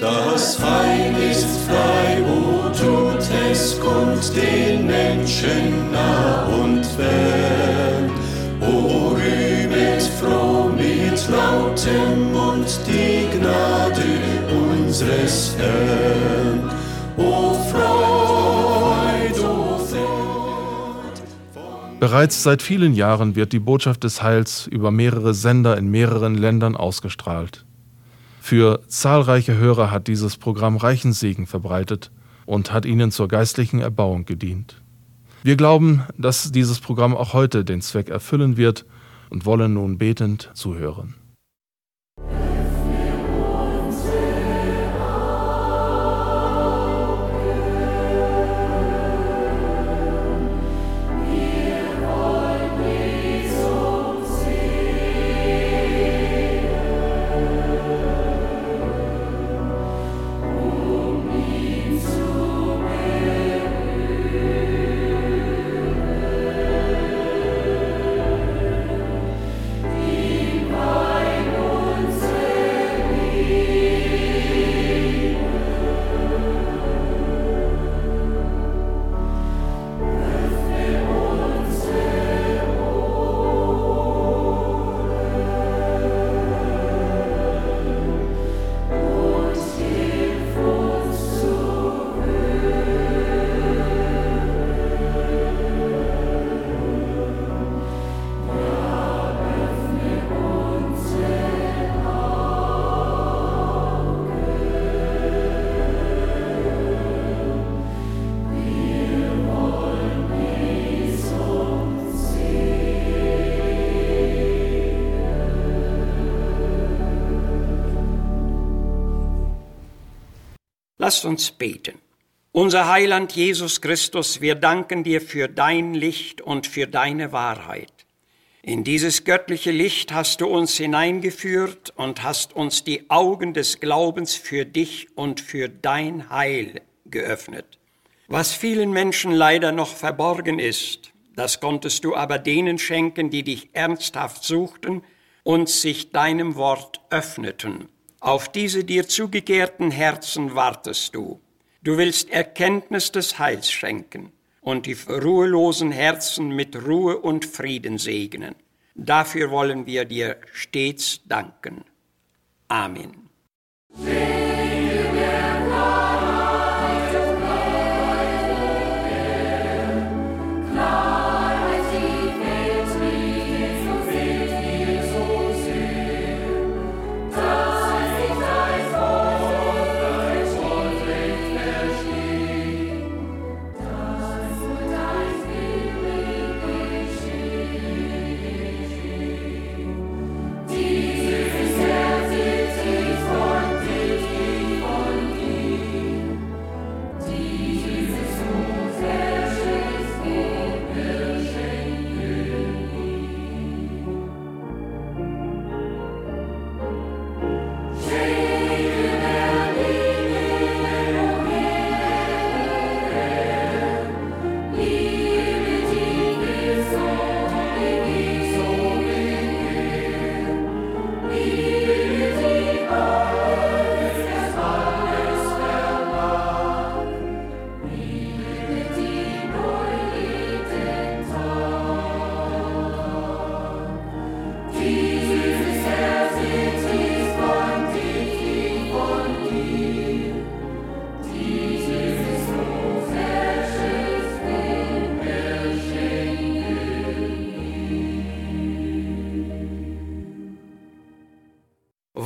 Das Heil ist frei, wo tut es kund den Menschen nah und fern. O rühmet froh mit lautem Mund die Gnade unseres Herrn. O Freud, o Freud. Bereits seit vielen Jahren wird die Botschaft des Heils über mehrere Sender in mehreren Ländern ausgestrahlt. Für zahlreiche Hörer hat dieses Programm reichen Segen verbreitet und hat ihnen zur geistlichen Erbauung gedient. Wir glauben, dass dieses Programm auch heute den Zweck erfüllen wird und wollen nun betend zuhören. Uns beten. Unser Heiland Jesus Christus, wir danken dir für dein Licht und für deine Wahrheit. In dieses göttliche Licht hast du uns hineingeführt und hast uns die Augen des Glaubens für dich und für dein Heil geöffnet. Was vielen Menschen leider noch verborgen ist, das konntest du aber denen schenken, die dich ernsthaft suchten und sich deinem Wort öffneten. Auf diese dir zugekehrten Herzen wartest du. Du willst Erkenntnis des Heils schenken und die ruhelosen Herzen mit Ruhe und Frieden segnen. Dafür wollen wir dir stets danken. Amen.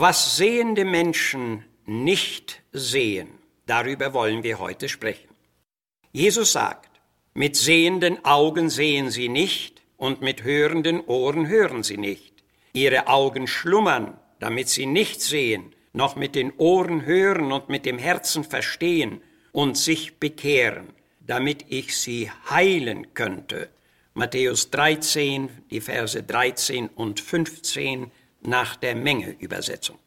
Was sehende Menschen nicht sehen, darüber wollen wir heute sprechen. Jesus sagt, mit sehenden Augen sehen sie nicht und mit hörenden Ohren hören sie nicht. Ihre Augen schlummern, damit sie nicht sehen, noch mit den Ohren hören und mit dem Herzen verstehen und sich bekehren, damit ich sie heilen könnte. Matthäus 13, die Verse 13 und 15 nach der Menge-Übersetzung.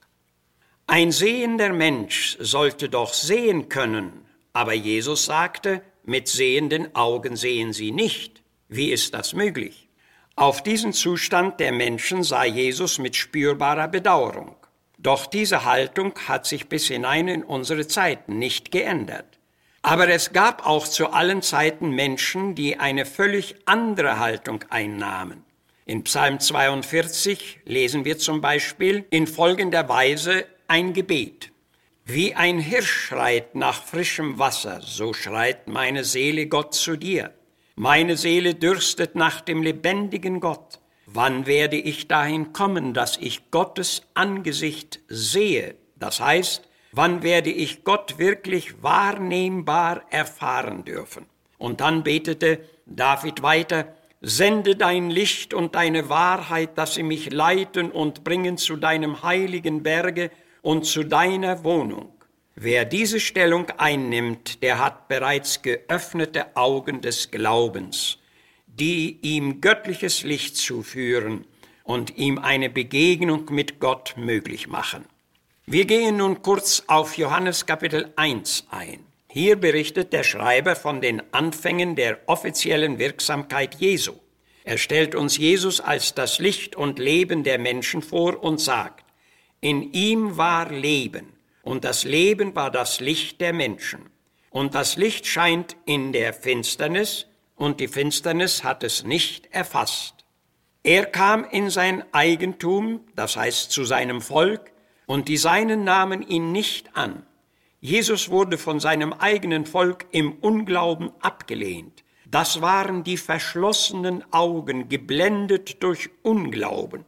Ein sehender Mensch sollte doch sehen können, aber Jesus sagte, mit sehenden Augen sehen sie nicht. Wie ist das möglich? Auf diesen Zustand der Menschen sah Jesus mit spürbarer Bedauerung. Doch diese Haltung hat sich bis hinein in unsere Zeiten nicht geändert. Aber es gab auch zu allen Zeiten Menschen, die eine völlig andere Haltung einnahmen. In Psalm 42 lesen wir zum Beispiel in folgender Weise ein Gebet. Wie ein Hirsch schreit nach frischem Wasser, so schreit meine Seele Gott zu dir. Meine Seele dürstet nach dem lebendigen Gott. Wann werde ich dahin kommen, dass ich Gottes Angesicht sehe? Das heißt, wann werde ich Gott wirklich wahrnehmbar erfahren dürfen? Und dann betete David weiter, Sende dein Licht und deine Wahrheit, dass sie mich leiten und bringen zu deinem heiligen Berge und zu deiner Wohnung. Wer diese Stellung einnimmt, der hat bereits geöffnete Augen des Glaubens, die ihm göttliches Licht zuführen und ihm eine Begegnung mit Gott möglich machen. Wir gehen nun kurz auf Johannes Kapitel 1 ein. Hier berichtet der Schreiber von den Anfängen der offiziellen Wirksamkeit Jesu. Er stellt uns Jesus als das Licht und Leben der Menschen vor und sagt, in ihm war Leben, und das Leben war das Licht der Menschen. Und das Licht scheint in der Finsternis, und die Finsternis hat es nicht erfasst. Er kam in sein Eigentum, das heißt zu seinem Volk, und die Seinen nahmen ihn nicht an. Jesus wurde von seinem eigenen Volk im Unglauben abgelehnt. Das waren die verschlossenen Augen, geblendet durch Unglauben.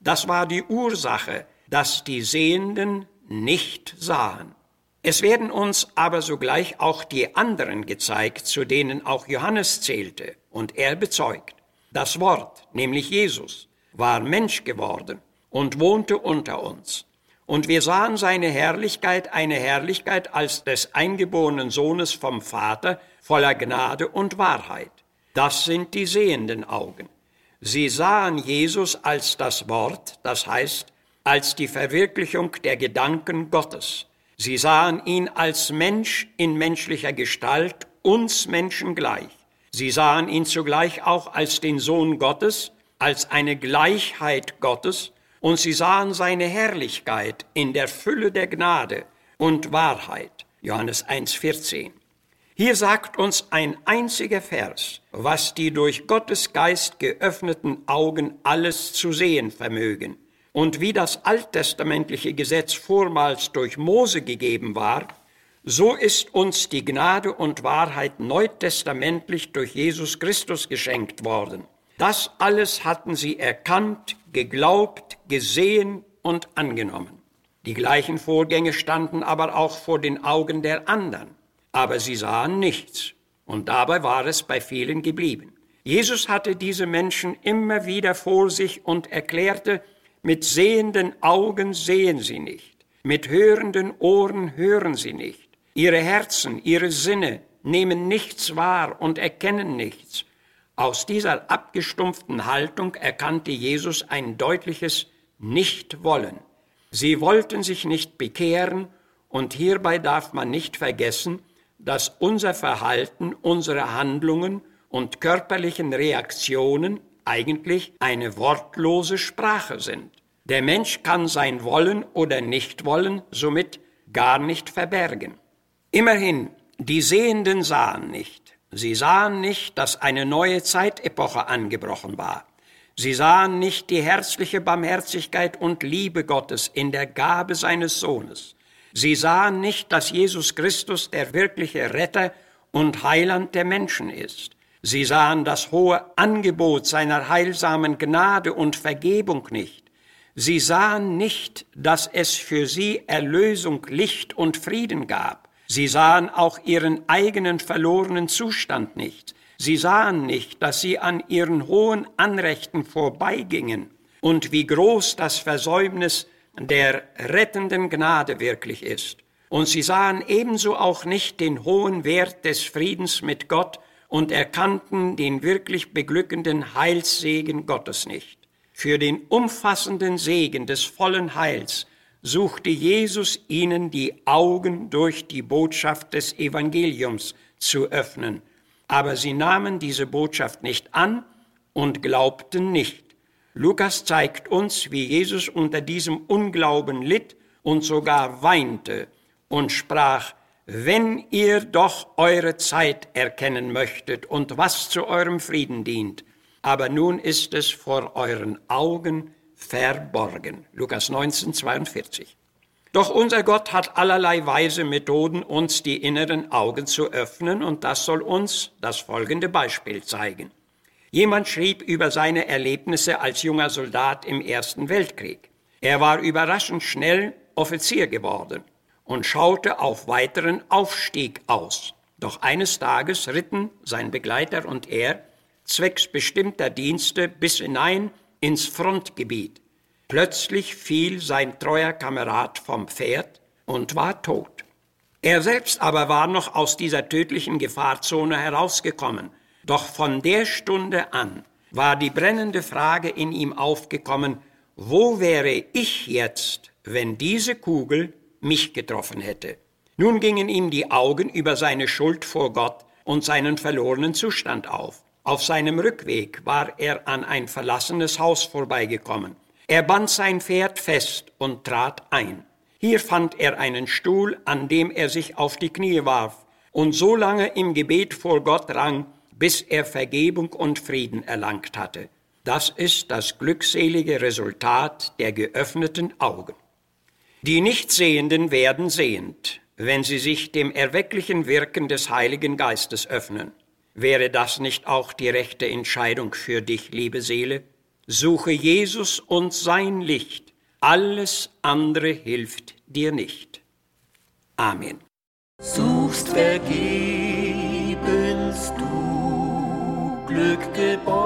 Das war die Ursache, dass die Sehenden nicht sahen. Es werden uns aber sogleich auch die anderen gezeigt, zu denen auch Johannes zählte, und er bezeugt, das Wort, nämlich Jesus, war Mensch geworden und wohnte unter uns. Und wir sahen seine Herrlichkeit, eine Herrlichkeit als des eingeborenen Sohnes vom Vater, voller Gnade und Wahrheit. Das sind die sehenden Augen. Sie sahen Jesus als das Wort, das heißt, als die Verwirklichung der Gedanken Gottes. Sie sahen ihn als Mensch in menschlicher Gestalt, uns Menschen gleich. Sie sahen ihn zugleich auch als den Sohn Gottes, als eine Gleichheit Gottes, und sie sahen seine Herrlichkeit in der Fülle der Gnade und Wahrheit. Johannes 1,14. Hier sagt uns ein einziger Vers, was die durch Gottes Geist geöffneten Augen alles zu sehen vermögen. Und wie das alttestamentliche Gesetz vormals durch Mose gegeben war, so ist uns die Gnade und Wahrheit neutestamentlich durch Jesus Christus geschenkt worden. Das alles hatten sie erkannt, geglaubt, gesehen und angenommen. Die gleichen Vorgänge standen aber auch vor den Augen der anderen, aber sie sahen nichts, und dabei war es bei vielen geblieben. Jesus hatte diese Menschen immer wieder vor sich und erklärte, mit sehenden Augen sehen sie nicht, mit hörenden Ohren hören sie nicht, ihre Herzen, ihre Sinne nehmen nichts wahr und erkennen nichts, aus dieser abgestumpften Haltung erkannte Jesus ein deutliches Nichtwollen. Sie wollten sich nicht bekehren und hierbei darf man nicht vergessen, dass unser Verhalten, unsere Handlungen und körperlichen Reaktionen eigentlich eine wortlose Sprache sind. Der Mensch kann sein Wollen oder Nichtwollen somit gar nicht verbergen. Immerhin, die Sehenden sahen nicht, Sie sahen nicht, dass eine neue Zeitepoche angebrochen war. Sie sahen nicht die herzliche Barmherzigkeit und Liebe Gottes in der Gabe seines Sohnes. Sie sahen nicht, dass Jesus Christus der wirkliche Retter und Heiland der Menschen ist. Sie sahen das hohe Angebot seiner heilsamen Gnade und Vergebung nicht. Sie sahen nicht, dass es für sie Erlösung, Licht und Frieden gab. Sie sahen auch ihren eigenen verlorenen Zustand nicht. Sie sahen nicht, dass sie an ihren hohen Anrechten vorbeigingen und wie groß das Versäumnis der rettenden Gnade wirklich ist. Und sie sahen ebenso auch nicht den hohen Wert des Friedens mit Gott und erkannten den wirklich beglückenden Heilssegen Gottes nicht. Für den umfassenden Segen des vollen Heils suchte Jesus ihnen die Augen durch die Botschaft des Evangeliums zu öffnen. Aber sie nahmen diese Botschaft nicht an und glaubten nicht. Lukas zeigt uns, wie Jesus unter diesem Unglauben litt und sogar weinte und sprach, wenn ihr doch eure Zeit erkennen möchtet und was zu eurem Frieden dient, aber nun ist es vor euren Augen verborgen. Lukas 19, 42. Doch unser Gott hat allerlei weise Methoden, uns die inneren Augen zu öffnen, und das soll uns das folgende Beispiel zeigen. Jemand schrieb über seine Erlebnisse als junger Soldat im Ersten Weltkrieg. Er war überraschend schnell Offizier geworden und schaute auf weiteren Aufstieg aus. Doch eines Tages ritten sein Begleiter und er zwecks bestimmter Dienste bis hinein ins Frontgebiet. Plötzlich fiel sein treuer Kamerad vom Pferd und war tot. Er selbst aber war noch aus dieser tödlichen Gefahrzone herausgekommen. Doch von der Stunde an war die brennende Frage in ihm aufgekommen, wo wäre ich jetzt, wenn diese Kugel mich getroffen hätte. Nun gingen ihm die Augen über seine Schuld vor Gott und seinen verlorenen Zustand auf. Auf seinem Rückweg war er an ein verlassenes Haus vorbeigekommen. Er band sein Pferd fest und trat ein. Hier fand er einen Stuhl, an dem er sich auf die Knie warf und so lange im Gebet vor Gott rang, bis er Vergebung und Frieden erlangt hatte. Das ist das glückselige Resultat der geöffneten Augen. Die Nichtsehenden werden sehend, wenn sie sich dem erwecklichen Wirken des Heiligen Geistes öffnen. Wäre das nicht auch die rechte Entscheidung für dich, liebe Seele? Suche Jesus und sein Licht. Alles andere hilft dir nicht. Amen. Suchst vergebens du Glück Geborgenheit,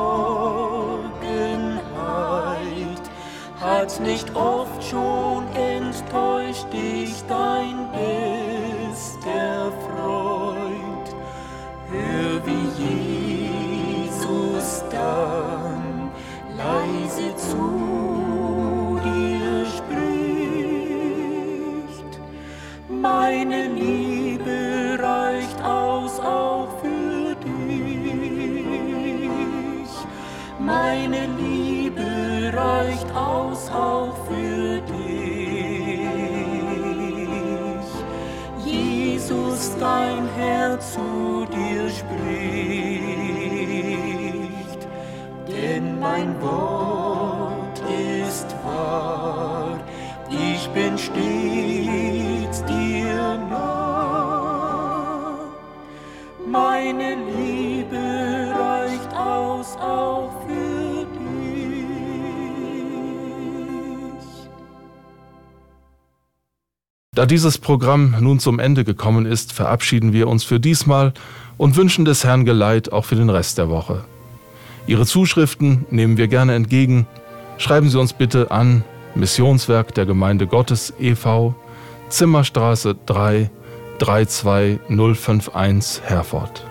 hat nicht oft schon enttäuscht dich dein bester dein Herz zu dir spricht. Denn mein Wort ist wahr, ich bin stets Da dieses Programm nun zum Ende gekommen ist, verabschieden wir uns für diesmal und wünschen des Herrn Geleit auch für den Rest der Woche. Ihre Zuschriften nehmen wir gerne entgegen. Schreiben Sie uns bitte an Missionswerk der Gemeinde Gottes e.V., Zimmerstraße 3, 32051 Herford.